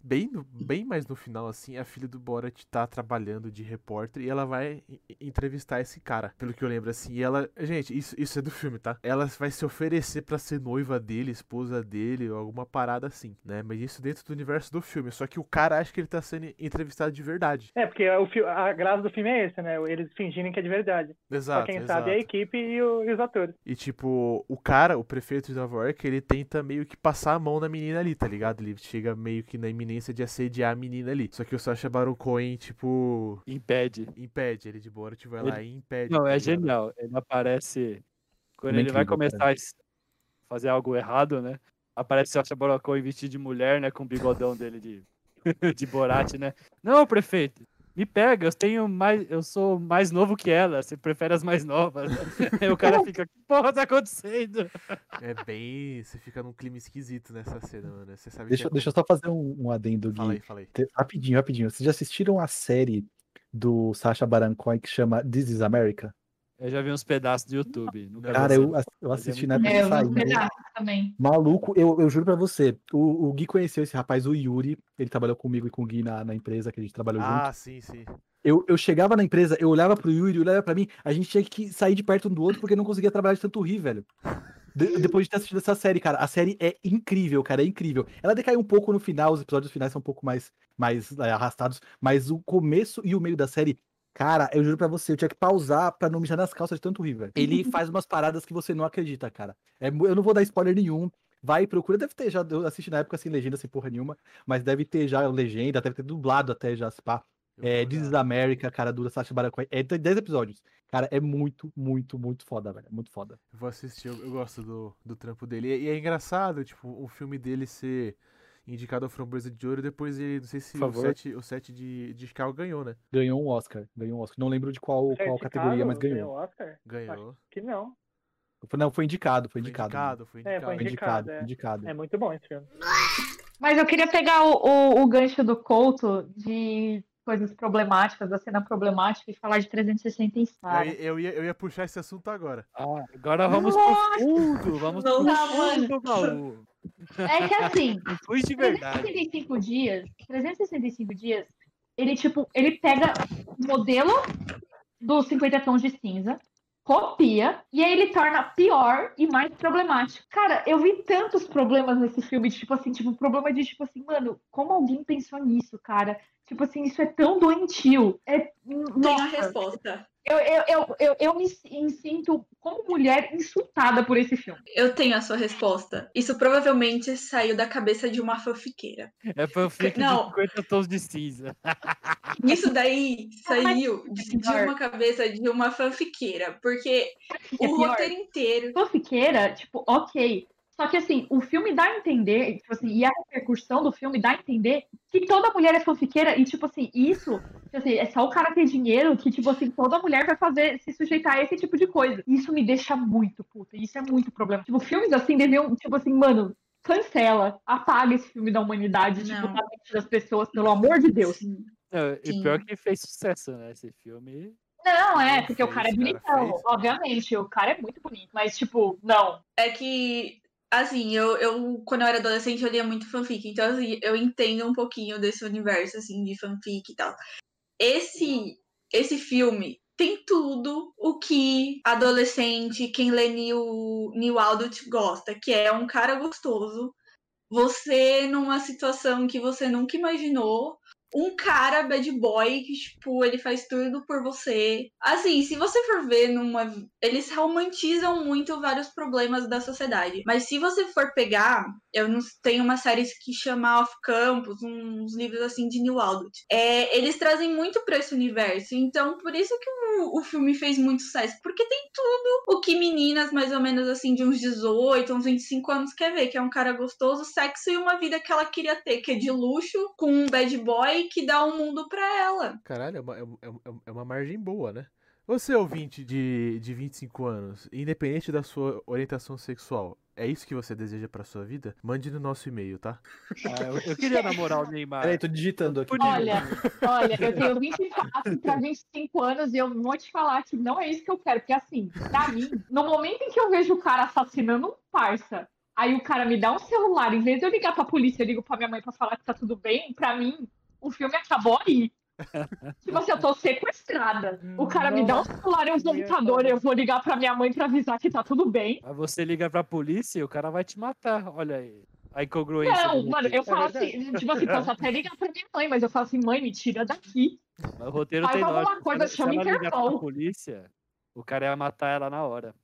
Speaker 1: bem, no- bem mais no final, assim, a filha do Borat tá trabalhando de repórter e ela vai entrevistar esse cara, pelo que eu lembro, assim. E ela, gente, isso, isso é do filme, tá? Ela vai se oferecer pra ser noiva dele, esposa dele, ou alguma parada assim, né? Mas isso dentro do universo do filme. Só que o cara acha que ele tá sendo entrevistado de verdade.
Speaker 4: É, porque o, a graça do filme é esse, né? Eles fingirem que é de verdade.
Speaker 1: Exato.
Speaker 4: Só quem
Speaker 1: exato.
Speaker 4: sabe é a equipe e, o- e os atores.
Speaker 1: E tipo, o cara, o prefeito de Nova York, ele tenta meio que passar a mão na menina ali, tá ligado? Ele chega meio que na iminência de assediar a menina ali. Só que o Sacha Baron Cohen, tipo,
Speaker 2: Impede.
Speaker 1: impede ele de Borat, vai
Speaker 2: Ele-
Speaker 1: lá e impede.
Speaker 2: Não, é genial. Ele aparece. Quando
Speaker 5: Ele é
Speaker 2: ele vai
Speaker 5: incrível, cara.
Speaker 2: começar a fazer algo errado, né? Aparece o Sacha Baron Cohen vestido de mulher, né? Com o bigodão dele de, de Borat, né? Não, prefeito. Me pega, eu tenho mais. Eu sou mais novo que ela. Você prefere as mais novas. Aí o cara fica, que porra tá acontecendo?
Speaker 1: É bem. Você fica num clima esquisito nessa cena, mano. Você sabe
Speaker 5: Deixa,
Speaker 1: que é...
Speaker 5: deixa eu só fazer um, um adendo, Gui.
Speaker 1: Aí.
Speaker 5: Te- Rapidinho, rapidinho. Vocês já assistiram a série do Sacha Baron Cohen que chama This is America?
Speaker 2: Eu já vi uns pedaços do YouTube.
Speaker 5: Cara, eu, eu assisti na época
Speaker 6: É, também.
Speaker 5: Maluco, eu, eu juro pra você, o, o Gui conheceu esse rapaz, o Yuri, ele trabalhou comigo e com o Gui na, na empresa que a gente trabalhou junto.
Speaker 1: Ah, sim, sim.
Speaker 5: Eu, eu chegava na empresa, eu olhava pro Yuri, olhava pra mim, a gente tinha que sair de perto um do outro porque não conseguia trabalhar de tanto rir, velho. De- depois de ter assistido essa série, cara, a série é incrível, cara, é incrível. Ela decai um pouco no final, os episódios finais são um pouco mais, mais é, arrastados, mas o começo e o meio da série, cara, eu juro pra você, eu tinha que pausar pra não mijar nas calças de tanto rir, velho. Ele faz umas paradas que você não acredita, cara. É eu não vou dar spoiler nenhum. Vai e procura, deve ter já, eu assisti na época sem legenda, sem porra nenhuma, mas deve ter já legenda, deve ter dublado até já, se pá. É, This is. America, cara, do Sacha Baron Cohen. É, tem 10 episódios. Cara, é muito, muito, muito foda, velho. Muito foda.
Speaker 1: Eu vou assistir, eu, eu gosto do, do trampo dele. E, e é engraçado, tipo, o filme dele ser indicado ao Framboesa de Ouro, depois ele, não sei se o set, o set de, de Chicago ganhou, né?
Speaker 5: Ganhou um Oscar. Ganhou um Oscar. Não lembro de qual, qual
Speaker 4: Chicago
Speaker 5: categoria, mas
Speaker 4: ganhou
Speaker 5: ganhou.
Speaker 4: Oscar?
Speaker 1: Ganhou.
Speaker 4: Que não.
Speaker 5: Foi- Não, foi indicado, foi
Speaker 1: Foi
Speaker 5: indicado.
Speaker 1: indicado, foi
Speaker 4: É,
Speaker 1: indicado.
Speaker 4: foi
Speaker 5: Foi indicado,
Speaker 4: Indicado, é.
Speaker 5: indicado.
Speaker 4: É muito bom esse filme.
Speaker 6: Mas eu queria pegar o, o, o gancho do Couto de coisas problemáticas, da cena problemática, e falar de 360
Speaker 1: Eu,
Speaker 6: Inside.
Speaker 1: ia- eu, ia, eu ia puxar esse assunto agora.
Speaker 2: Ah, agora vamos
Speaker 6: Nossa!
Speaker 2: pro fundo. Vamos
Speaker 3: Não,
Speaker 2: pro
Speaker 6: não,
Speaker 2: fundo do baú.
Speaker 6: É que assim,
Speaker 2: de verdade.
Speaker 6: 365 dias, 365 dias, ele tipo, ele pega o modelo dos 50 tons de cinza, copia, e aí ele torna pior e mais problemático. Cara, eu vi tantos problemas nesse filme, de, tipo assim, tipo, problema de tipo assim, mano, como alguém pensou nisso, cara? Tipo assim, isso é tão doentio. É,
Speaker 3: Tenho a resposta.
Speaker 6: eu, eu, eu, eu, eu me me sinto como mulher insultada por esse filme.
Speaker 3: Eu tenho a sua resposta. Isso provavelmente saiu da cabeça de uma fanfiqueira.
Speaker 2: É fanfic
Speaker 3: Não.
Speaker 2: de 50 tons de cinza.
Speaker 3: Isso daí saiu
Speaker 6: é
Speaker 3: de, de
Speaker 6: pior.
Speaker 3: uma cabeça de uma fanfiqueira. Porque
Speaker 6: É
Speaker 3: o
Speaker 6: pior.
Speaker 3: roteiro inteiro.
Speaker 6: fanfiqueira, tipo, ok. Só que assim, o filme dá a entender, tipo assim, e a repercussão do filme dá a entender que toda mulher é fanfiqueira, e tipo assim, isso, tipo assim, é só o cara ter dinheiro que, tipo assim, toda mulher vai fazer, se sujeitar a esse tipo de coisa. Isso me deixa muito puta, isso é muito problema. Tipo, filmes assim deviam, tipo assim, mano, cancela, apaga esse filme da humanidade, tipo,
Speaker 3: Não.
Speaker 6: da mente das pessoas, pelo amor de Deus.
Speaker 2: Não, e pior que fez sucesso, né? Esse filme.
Speaker 6: Não, é, porque o cara é
Speaker 1: fez, cara,
Speaker 6: bonitão,
Speaker 1: fez.
Speaker 6: obviamente, o cara é muito bonito, mas, tipo, não.
Speaker 3: É que, assim, eu, eu quando eu era adolescente eu lia muito fanfic, então assim, eu entendo um pouquinho desse universo, assim, de fanfic e tal. Esse, esse filme tem tudo o que adolescente, quem lê New, New Adult gosta, que é um cara gostoso, você numa situação que você nunca imaginou, um cara bad boy que, tipo, ele faz tudo por você. Assim, se você for ver numa. Eles romantizam muito vários problemas da sociedade. Mas se você for pegar, eu não tenho uma série que chama Off Campus, uns livros assim de New Adult. É, eles trazem muito pra esse universo. Então, por isso que o, o filme fez muito sucesso. Porque tem tudo o que meninas, mais ou menos assim, de uns 18, uns 25 anos, quer ver. Que é um cara gostoso, sexo e uma vida que ela queria ter, que é de luxo, com um bad boy que dá um mundo pra ela.
Speaker 1: Caralho, é uma, é, é- é uma margem boa, né? Você, ouvinte de, de 25 anos, independente da sua orientação sexual, é isso que você deseja pra sua vida? Mande no nosso e-mail, tá?
Speaker 2: Ah, eu, eu queria namorar o Neymar.
Speaker 5: Peraí, tô digitando aqui.
Speaker 6: Olha, olha, eu tenho 24 para 25 anos e eu vou te falar que não é isso que eu quero. Porque, assim, pra mim, no momento em que eu vejo o cara assassinando um parça, aí o cara me dá um celular, em vez de eu ligar pra polícia, eu ligo pra minha mãe pra falar que tá tudo bem, pra mim, o filme acabou aí. Tipo assim, eu tô sequestrada. O cara me dá um celular e um computador, eu vou ligar pra minha mãe pra avisar que tá tudo bem.
Speaker 2: Aí você liga pra polícia e o cara vai te matar. Olha aí. A incongruência.
Speaker 6: Não, mano, eu
Speaker 2: roteiro.
Speaker 6: falo
Speaker 4: verdade.
Speaker 6: assim, tipo assim, posso até ligar pra minha mãe, mas eu falo assim, mãe, me tira daqui.
Speaker 2: Mas O roteiro
Speaker 6: Faz
Speaker 2: tem
Speaker 6: alguma
Speaker 2: lógica.
Speaker 6: coisa,
Speaker 2: se
Speaker 6: chama
Speaker 2: se ela ligar pra
Speaker 6: Interpol.
Speaker 2: polícia, o cara ia matar ela na hora.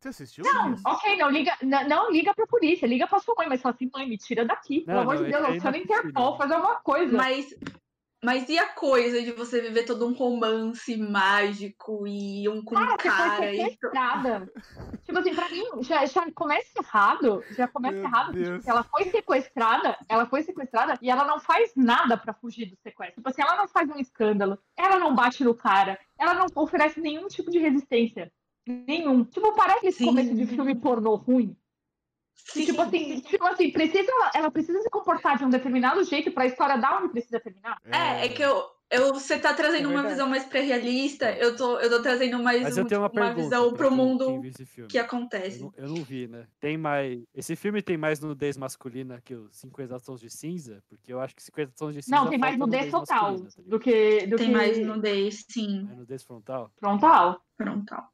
Speaker 1: Você assistiu?
Speaker 6: Não,
Speaker 1: Luiz?
Speaker 6: ok, não liga, n- não liga pra polícia, liga pra sua mãe, mas fala assim, mãe, me tira daqui. Pelo
Speaker 2: Não,
Speaker 6: amor
Speaker 2: não,
Speaker 6: de Deus,
Speaker 2: aí
Speaker 6: aciona
Speaker 2: não é
Speaker 6: Interpol, faz alguma coisa.
Speaker 3: Mas, mas e a coisa de você viver todo um romance mágico e um com
Speaker 6: Cara, você
Speaker 3: cara
Speaker 6: foi
Speaker 3: e
Speaker 6: sequestrada. tipo assim, pra mim, já, já começa errado. Já começa
Speaker 1: Meu
Speaker 6: errado. Porque ela foi sequestrada, ela foi sequestrada e ela não faz nada pra fugir do sequestro. Tipo assim, ela não faz um escândalo, ela não bate no cara, ela não oferece nenhum tipo de resistência. Nenhum. Tipo, parece esse
Speaker 3: Sim.
Speaker 6: começo de filme pornô ruim.
Speaker 3: Sim,
Speaker 6: Tipo assim, tipo assim, precisa, ela precisa se comportar de um determinado jeito pra história dar onde precisa terminar.
Speaker 3: É, é que eu, Eu, você tá trazendo
Speaker 4: É
Speaker 3: uma visão mais pré-realista, eu tô, eu tô trazendo mais
Speaker 2: Mas eu
Speaker 3: um,
Speaker 2: tenho uma
Speaker 3: uma visão pro mundo que
Speaker 2: Eu
Speaker 3: acontece.
Speaker 2: não, eu não vi, né? Tem mais. Esse filme tem mais nudez masculina que os 50 tons de cinza? Porque eu acho que 50 tons de cinza.
Speaker 6: Não, tem mais
Speaker 2: falta
Speaker 6: nudez total
Speaker 2: tá
Speaker 6: do que, do
Speaker 3: Tem
Speaker 6: que
Speaker 3: mais nudez, sim,
Speaker 2: Mais nudez frontal?
Speaker 6: frontal.
Speaker 3: frontal.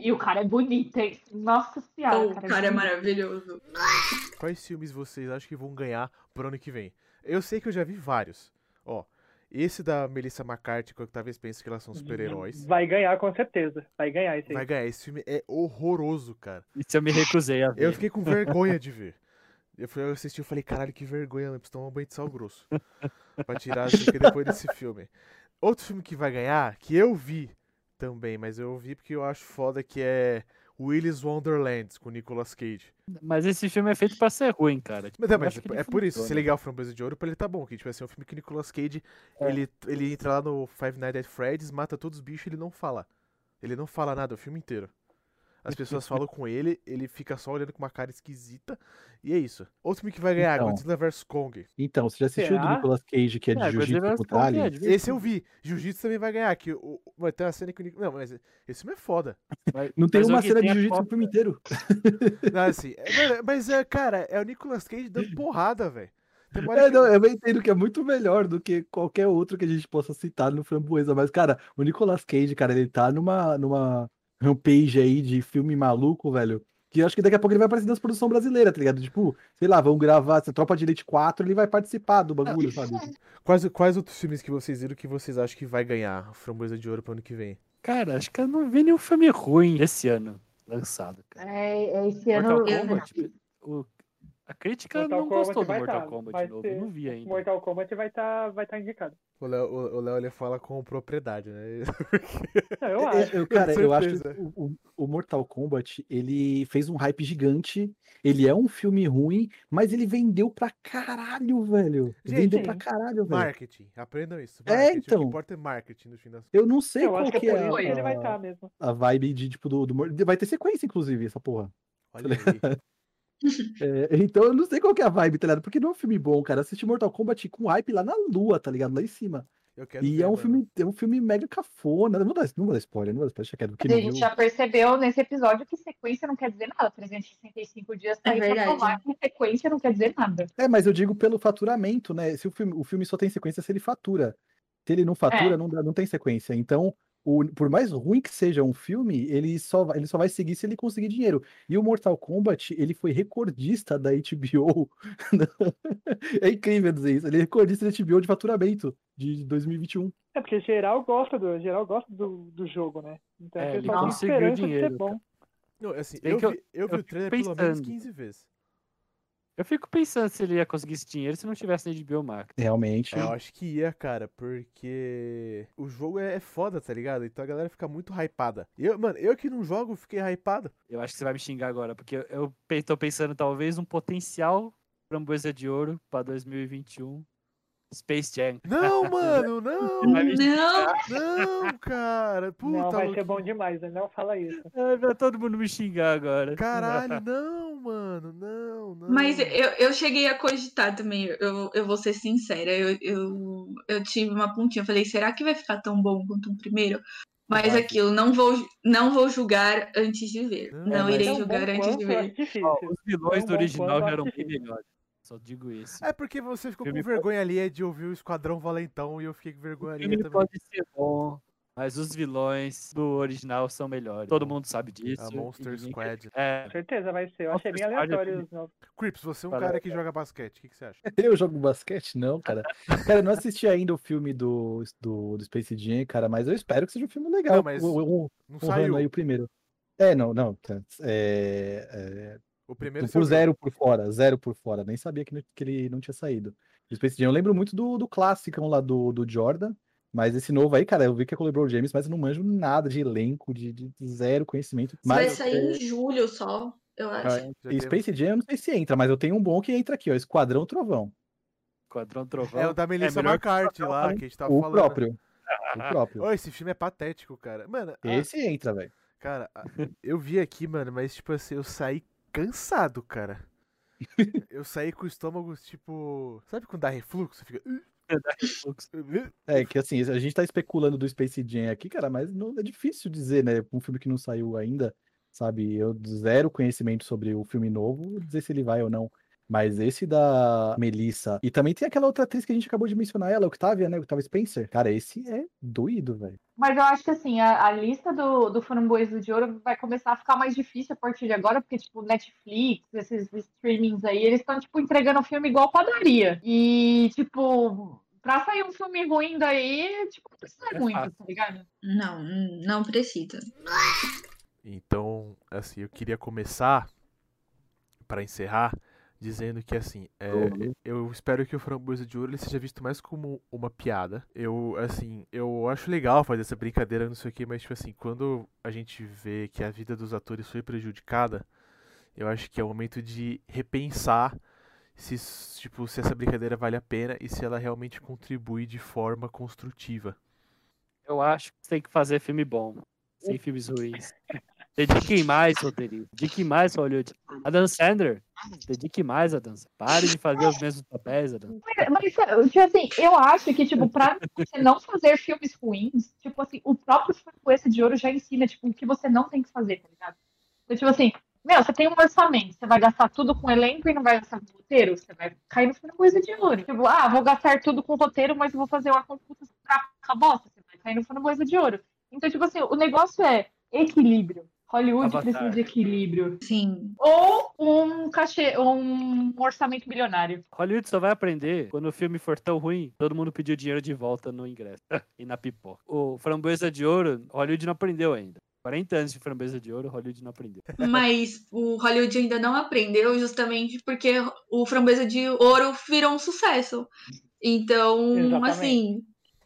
Speaker 6: E o cara é bonito, hein? Nossa senhora.
Speaker 3: o cara é
Speaker 6: bonito.
Speaker 3: maravilhoso.
Speaker 1: Quais filmes vocês acham que vão ganhar pro ano que vem? Eu sei que eu já vi vários. Ó, esse da Melissa McCarthy, que eu talvez pense que elas são super-heróis.
Speaker 4: Vai ganhar com certeza. Vai ganhar esse aí.
Speaker 1: Vai ganhar. Esse filme é horroroso, cara.
Speaker 2: Isso eu me recusei a ver.
Speaker 1: Eu fiquei com vergonha de ver. Eu fui eu assisti e falei, caralho, que vergonha, eu preciso tomar um banho de sal grosso. pra tirar assim, depois desse filme. Outro filme que vai ganhar, que eu vi também, mas eu vi porque eu acho foda, que é Willy's Wonderland, com Nicolas Cage.
Speaker 2: Mas esse filme é feito pra ser ruim, cara. Tipo,
Speaker 1: Mas, é,
Speaker 2: eu
Speaker 1: mas
Speaker 2: que
Speaker 1: é por isso, se ligar o Framboesa de Ouro, pra ele tá bom. Que tipo assim, é um filme que o Nicolas Cage,
Speaker 2: É.
Speaker 1: ele, ele entra lá no Five Nights at Freddy's, mata todos os bichos e ele não fala. Ele não fala nada o filme inteiro. As pessoas falam com ele, ele fica só olhando com uma cara esquisita. E é isso. Outro filme que vai ganhar,
Speaker 5: Então.
Speaker 1: Godzilla vs Kong.
Speaker 5: Então, você já assistiu o do
Speaker 4: Será?
Speaker 5: Nicolas Cage, que é de
Speaker 2: É,
Speaker 5: Jiu-Jitsu contra.
Speaker 2: Kong é.
Speaker 1: Esse eu vi. Jiu-Jitsu também vai ganhar. Que o, vai ter uma cena que o Nic- Não, mas esse filme é foda.
Speaker 2: Mas-
Speaker 5: Não tem uma cena de
Speaker 2: tem a
Speaker 5: Jiu-Jitsu no filme inteiro.
Speaker 1: Não, assim, é- mano, mas é, cara, é o Nicolas Cage dando porrada, velho.
Speaker 5: É, não, eu entendo que é muito melhor do que qualquer outro que a gente possa citar no Framboesa, mas, cara, o Nicolas Cage, cara, ele tá numa, numa rampage aí de filme maluco, velho, que eu acho que daqui a pouco ele vai aparecer nas produções brasileiras, tá ligado? Tipo, sei lá, vão gravar essa Tropa de Elite 4, ele vai participar do bagulho, sabe?
Speaker 1: Quais, quais outros filmes que vocês viram que vocês acham que vai ganhar Framboesa de Ouro pro ano que vem?
Speaker 2: Cara, acho que eu não vi nenhum filme ruim esse ano lançado, cara.
Speaker 6: É, é esse
Speaker 2: Mortal
Speaker 6: ano.
Speaker 2: Kombat, o- a crítica
Speaker 4: Mortal
Speaker 2: não
Speaker 4: Kombat
Speaker 2: gostou do Mortal
Speaker 4: tá,
Speaker 2: Kombat de novo.
Speaker 4: ser-
Speaker 2: Eu não vi ainda.
Speaker 4: Mortal Kombat vai estar vai tá indicado.
Speaker 1: O Léo, o, o Léo ele fala com propriedade, né?
Speaker 4: Não, eu
Speaker 5: É,
Speaker 4: acho.
Speaker 5: eu- cara, eu acho que o, o- o Mortal Kombat, ele fez um hype gigante, ele é um filme ruim, mas ele vendeu pra caralho, velho.
Speaker 1: Gente,
Speaker 5: vendeu
Speaker 4: sim.
Speaker 5: pra caralho, velho.
Speaker 1: Marketing, aprendam isso.
Speaker 5: É,
Speaker 1: Marketing, O
Speaker 5: então.
Speaker 1: que importa é marketing no fim das
Speaker 5: Eu não sei
Speaker 4: Eu
Speaker 5: qual
Speaker 4: acho que
Speaker 5: que
Speaker 4: é
Speaker 5: é
Speaker 4: que ele vai
Speaker 5: a,
Speaker 4: estar mesmo.
Speaker 5: a vibe de, tipo, do, do... Vai ter sequência, inclusive, essa porra.
Speaker 1: Olha aí.
Speaker 5: É, então eu não sei qual que é a vibe, tá ligado? Porque não é um filme bom, cara. Eu assisti Mortal Kombat com hype lá na lua, tá ligado? Lá em cima.
Speaker 1: Eu quero
Speaker 5: E
Speaker 1: ver,
Speaker 5: é um
Speaker 1: mano.
Speaker 5: filme, é um filme mega cafona. Não vou dar, não vou dar spoiler, não vou dar spoiler, quieto, porque
Speaker 6: Mas a gente
Speaker 5: viu.
Speaker 6: já percebeu nesse episódio que sequência não quer dizer nada. 365 dias tá
Speaker 3: É
Speaker 6: aí pra provar que sequência não quer dizer nada.
Speaker 5: É, mas eu digo pelo faturamento, né? Se o filme, o filme só tem sequência se ele fatura. Se ele não fatura,
Speaker 6: É.
Speaker 5: não, dá- não tem sequência. Então, o- por mais ruim que seja um filme, ele só, vai- ele só vai seguir se ele conseguir dinheiro. E o Mortal Kombat, ele foi recordista da HBO. é incrível dizer isso. Ele é recordista da HBO de faturamento de 2021.
Speaker 4: É porque geral gosta do, geral gosta do, do jogo, né? Então
Speaker 2: É, ele conseguiu dinheiro,
Speaker 4: ser bom.
Speaker 1: Não, assim, eu
Speaker 2: eu-
Speaker 1: vi, eu vi
Speaker 2: eu
Speaker 1: o trailer pelo menos
Speaker 2: pensando.
Speaker 1: 15 vezes.
Speaker 2: Eu fico pensando se ele ia conseguir esse dinheiro se não tivesse na HBO Max.
Speaker 5: Realmente.
Speaker 1: É, eu acho que ia, cara, porque o jogo é é foda, tá ligado? Então a galera fica muito hypada. Eu, mano, eu que não jogo, fiquei hypado.
Speaker 2: Eu acho que você vai me xingar agora, porque eu, eu tô pensando talvez um potencial framboesa de ouro pra 2021. Space Jam.
Speaker 1: Não, mano, não!
Speaker 3: Não,
Speaker 1: Não, cara! Puta,
Speaker 4: Não, vai ser bom demais, né? Não fala isso.
Speaker 2: Ai, vai todo mundo me xingar agora.
Speaker 1: Caralho, não, mano, não, não.
Speaker 3: mas eu, eu cheguei a cogitar também, eu, eu vou ser sincera, eu, eu, eu tive uma pontinha, eu falei, será que vai ficar tão bom quanto o primeiro? Mas
Speaker 1: Vai.
Speaker 3: aquilo, não vou, não vou julgar antes de ver.
Speaker 1: Não,
Speaker 3: Não, irei julgar antes de ver.
Speaker 2: Ó, os vilões do original eram bem melhores. Só digo isso.
Speaker 1: É porque você ficou com vergonha ali de ouvir o Esquadrão Valentão e eu fiquei com
Speaker 2: O
Speaker 1: vergonha ali também.
Speaker 2: pode ser bom, mas os vilões do original são melhores. Todo mundo sabe disso.
Speaker 1: A Monster Squad.
Speaker 2: É,
Speaker 4: Com certeza vai ser. Eu
Speaker 2: Nossa,
Speaker 4: achei bem
Speaker 2: é
Speaker 4: aleatório os novos.
Speaker 1: Crips, você é um
Speaker 2: Parece.
Speaker 1: cara que joga basquete, o que, que você acha?
Speaker 5: Eu jogo basquete? Não, cara. Cara, eu não assisti ainda o filme do, do, do Space Jam, cara, mas eu espero que seja um filme legal.
Speaker 1: Não, mas
Speaker 5: o, o,
Speaker 1: Não
Speaker 5: honrando
Speaker 1: saiu.
Speaker 5: aí o primeiro. É, não, não. tá, É,
Speaker 1: O
Speaker 5: é,
Speaker 1: primeiro
Speaker 5: por zero por fora, zero por fora. Nem sabia que, que ele não tinha saído. O Space Jam, eu lembro muito do, do clássico lá do, do Jordan, mas esse novo aí, cara, eu vi que é com o LeBron James, mas eu não manjo nada de elenco, de, de zero conhecimento.
Speaker 3: Vai sair em julho só, eu acho.
Speaker 1: Já
Speaker 5: e Space Jam, eu não sei se entra, mas eu tenho um bom que entra aqui, ó, Esquadrão Trovão.
Speaker 2: Quadrão Trovão.
Speaker 1: É o da Melissa
Speaker 2: melhor que o
Speaker 1: McCarthy
Speaker 2: Esquadrão,
Speaker 1: lá, que a gente tava
Speaker 5: O
Speaker 1: falando.
Speaker 5: próprio. O próprio.
Speaker 1: Ô, esse filme é patético, cara. Mano, a-
Speaker 5: Esse entra, velho.
Speaker 1: cara, eu vi aqui, mano, mas tipo assim, eu saí cansado, cara. Eu saí com o estômago, tipo. Sabe quando dá refluxo? Fica. "Ugh",
Speaker 5: É que assim, a gente tá especulando do Space Jam aqui, cara, mas não é difícil dizer, né? Um filme que não saiu ainda, sabe? Eu zero conhecimento sobre o filme novo, dizer se ele vai ou não. Mas esse da Melissa. E também tem aquela outra atriz que a gente acabou de mencionar, ela, Octavia, né? Octavia Spencer. Cara, esse é doído, velho.
Speaker 6: Mas eu acho que assim, a, a lista do, do Framboesa de Ouro vai começar a ficar mais difícil a partir de agora, porque, tipo, Netflix, esses streamings aí, eles estão, tipo, entregando o filme igual padaria. E, tipo, pra sair um filme ruim daí, tipo, não precisa
Speaker 2: É
Speaker 6: muito,
Speaker 2: fácil.
Speaker 6: tá ligado?
Speaker 3: Não, não precisa.
Speaker 1: Então, assim, eu queria começar para encerrar dizendo que assim, é, eu espero que o Framboesa de Ouro ele seja visto mais como uma piada. Eu, assim, eu acho legal fazer essa brincadeira, não sei o que, mas tipo assim, quando a gente vê que a vida dos atores foi prejudicada, eu acho que é o momento de repensar se, tipo, se essa brincadeira vale a pena e se ela realmente contribui de forma construtiva.
Speaker 2: Eu acho que tem que fazer filme bom, sem filmes ruins. Dediquem mais, roteiristas. Dediquem mais, Hollywood. Adam Sandler, dedique mais a dança. Pare de fazer os mesmos papéis, Adam.
Speaker 6: Mas, mas, tipo assim, eu acho que, tipo, pra você não fazer filmes ruins, tipo assim, o próprio Framboesa de Ouro já ensina, tipo, o que você não tem que fazer, tá ligado? Então, tipo assim, meu, você tem um orçamento, você vai gastar tudo com elenco e não vai gastar com roteiro, você vai cair no Framboesa de Ouro. Tipo, ah, vou gastar tudo com roteiro, mas vou fazer uma computação pra bosta, você vai cair no Framboesa de Ouro. Então, tipo assim, o negócio é equilíbrio. Hollywood
Speaker 2: Avatar.
Speaker 6: precisa de equilíbrio.
Speaker 3: Sim.
Speaker 6: Ou um cachê, ou um orçamento milionário.
Speaker 2: Hollywood só vai aprender quando o filme for tão ruim, todo mundo pediu dinheiro de volta no ingresso e na pipoca. O Framboesa de Ouro, Hollywood não aprendeu ainda. 40 anos de Framboesa de Ouro, Hollywood não aprendeu.
Speaker 3: Mas o Hollywood ainda não aprendeu justamente porque o Framboesa de Ouro virou um sucesso. Então,
Speaker 4: Exatamente.
Speaker 3: assim,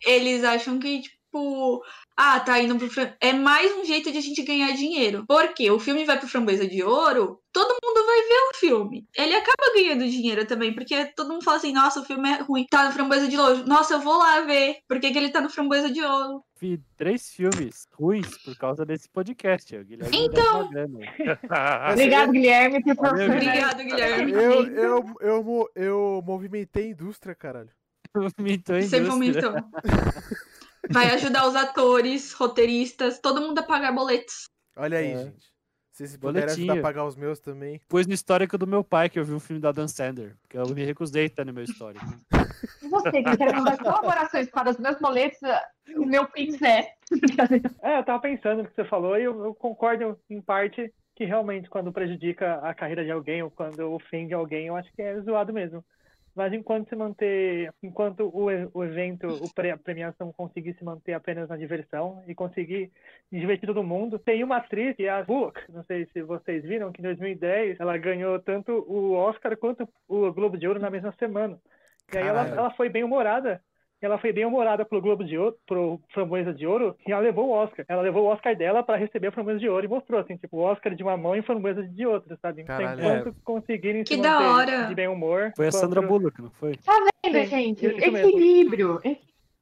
Speaker 3: eles acham que, tipo, ah, tá indo pro. Fram- É mais um jeito de a gente ganhar dinheiro. Porque o filme vai pro Framboesa de Ouro, todo mundo vai ver o filme. Ele acaba ganhando dinheiro também, porque todo mundo fala assim: nossa, o filme é ruim, tá no Framboesa de Ouro. Nossa, eu vou lá ver. Por que, que ele tá no Framboesa de Ouro?
Speaker 2: Vi três filmes ruins por causa desse podcast. O Guilherme tá
Speaker 3: Então.
Speaker 6: Obrigado, Guilherme, por.
Speaker 3: Obrigado, Guilherme.
Speaker 1: Eu, eu, eu, eu movimentei a indústria, caralho.
Speaker 2: Vomitou a
Speaker 3: Você
Speaker 2: indústria.
Speaker 3: Vai ajudar os atores, roteiristas, todo mundo a pagar boletos.
Speaker 1: Olha aí,
Speaker 2: É.
Speaker 1: gente. Se vocês puderem ajudar a pagar os meus também.
Speaker 2: Pus no histórico do meu pai que eu vi um filme da Dan Sander. Porque eu me recusei a estar no meu histórico.
Speaker 6: E você que quer mandar colaborações para os meus boletos, o meu Pix é.
Speaker 4: É, eu tava pensando no que você falou e eu, eu concordo em parte que realmente quando prejudica a carreira de alguém ou quando ofende alguém, eu acho que é zoado mesmo. Mas enquanto se manter, enquanto o, o evento, o pre- a premiação conseguir se manter apenas na diversão e conseguir divertir todo mundo, tem uma atriz que é a Book, não sei se vocês viram, que em 2010 ela ganhou tanto o Oscar quanto o Globo de Ouro na mesma semana. E aí ela, ela foi bem humorada. Ela foi bem humorada pro Globo de Ouro, pro Framboesa de Ouro, e ela levou o Oscar. Ela levou o Oscar dela para receber a Framboesa de Ouro e mostrou, assim, tipo, o Oscar de uma mão e Framboesa de outra, sabe? Então,
Speaker 1: Caralho.
Speaker 4: enquanto conseguirem
Speaker 3: Que
Speaker 4: se
Speaker 3: da
Speaker 4: manter
Speaker 3: hora.
Speaker 4: de bem humor...
Speaker 2: Foi a Sandra Bullock, não foi?
Speaker 6: Vendo,
Speaker 4: Sim,
Speaker 6: gente? Equilíbrio.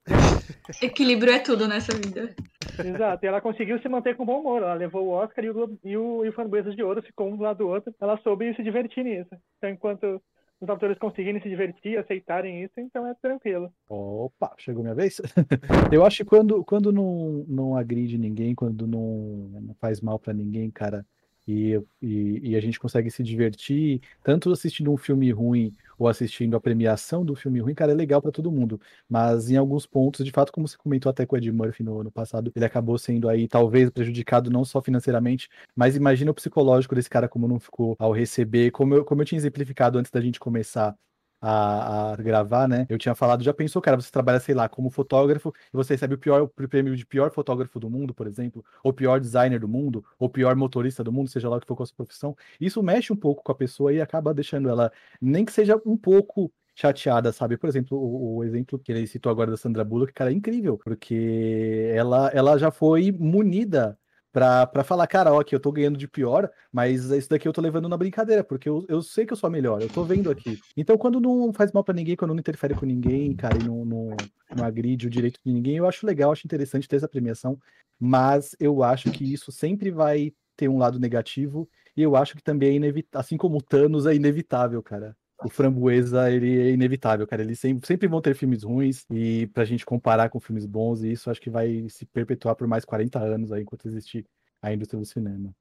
Speaker 3: Equilíbrio é tudo nessa vida.
Speaker 4: Exato, e ela conseguiu se manter com bom humor. Ela levou o Oscar e o, e o, e o Framboesa de Ouro ficou um do lado do outro. Ela soube se divertir nisso. Então, enquanto os atores conseguirem se divertir, aceitarem isso, então é tranquilo.
Speaker 5: Opa, chegou minha vez? Eu acho que quando, quando não, não agride ninguém, quando não, não faz mal pra ninguém, cara, e, e, e a gente consegue se divertir, tanto assistindo um filme ruim ou assistindo a premiação do filme ruim, cara, é legal pra todo mundo. Mas em alguns pontos, de fato, como você comentou até com o Ed Murphy no, no passado, ele acabou sendo aí talvez prejudicado não só financeiramente, mas imagina o psicológico desse cara como não ficou ao receber, como eu, como eu tinha exemplificado antes da gente começar a, a gravar, né? Eu tinha falado, já pensou, cara, você trabalha, sei lá, como fotógrafo e você recebe o pior o prêmio de pior fotógrafo do mundo, por exemplo, ou pior designer do mundo, ou pior motorista do mundo, seja lá o que for com a sua profissão. Isso mexe um pouco com a pessoa e acaba deixando ela, nem que seja um pouco chateada, sabe? Por exemplo, o, o exemplo que ele citou agora da Sandra Bullock, cara, é incrível, porque ela, ela já foi munida pra, falar, cara, ó, aqui eu tô ganhando de pior, mas isso daqui eu tô levando na brincadeira, porque eu, eu sei que eu sou a melhor, eu tô vendo aqui. Então, quando não faz mal pra ninguém, quando não interfere com ninguém, cara, e não, não, não agride o direito de ninguém, eu acho legal, acho interessante ter essa premiação, mas eu acho que isso sempre vai ter um lado negativo, e eu acho que também é inevitável, assim como o Thanos é inevitável, cara. O Framboesa, ele é inevitável, cara. Eles sempre, sempre vão ter filmes ruins e pra gente comparar com filmes bons, e isso acho que vai se perpetuar por mais 40 anos aí, enquanto existir a indústria do cinema.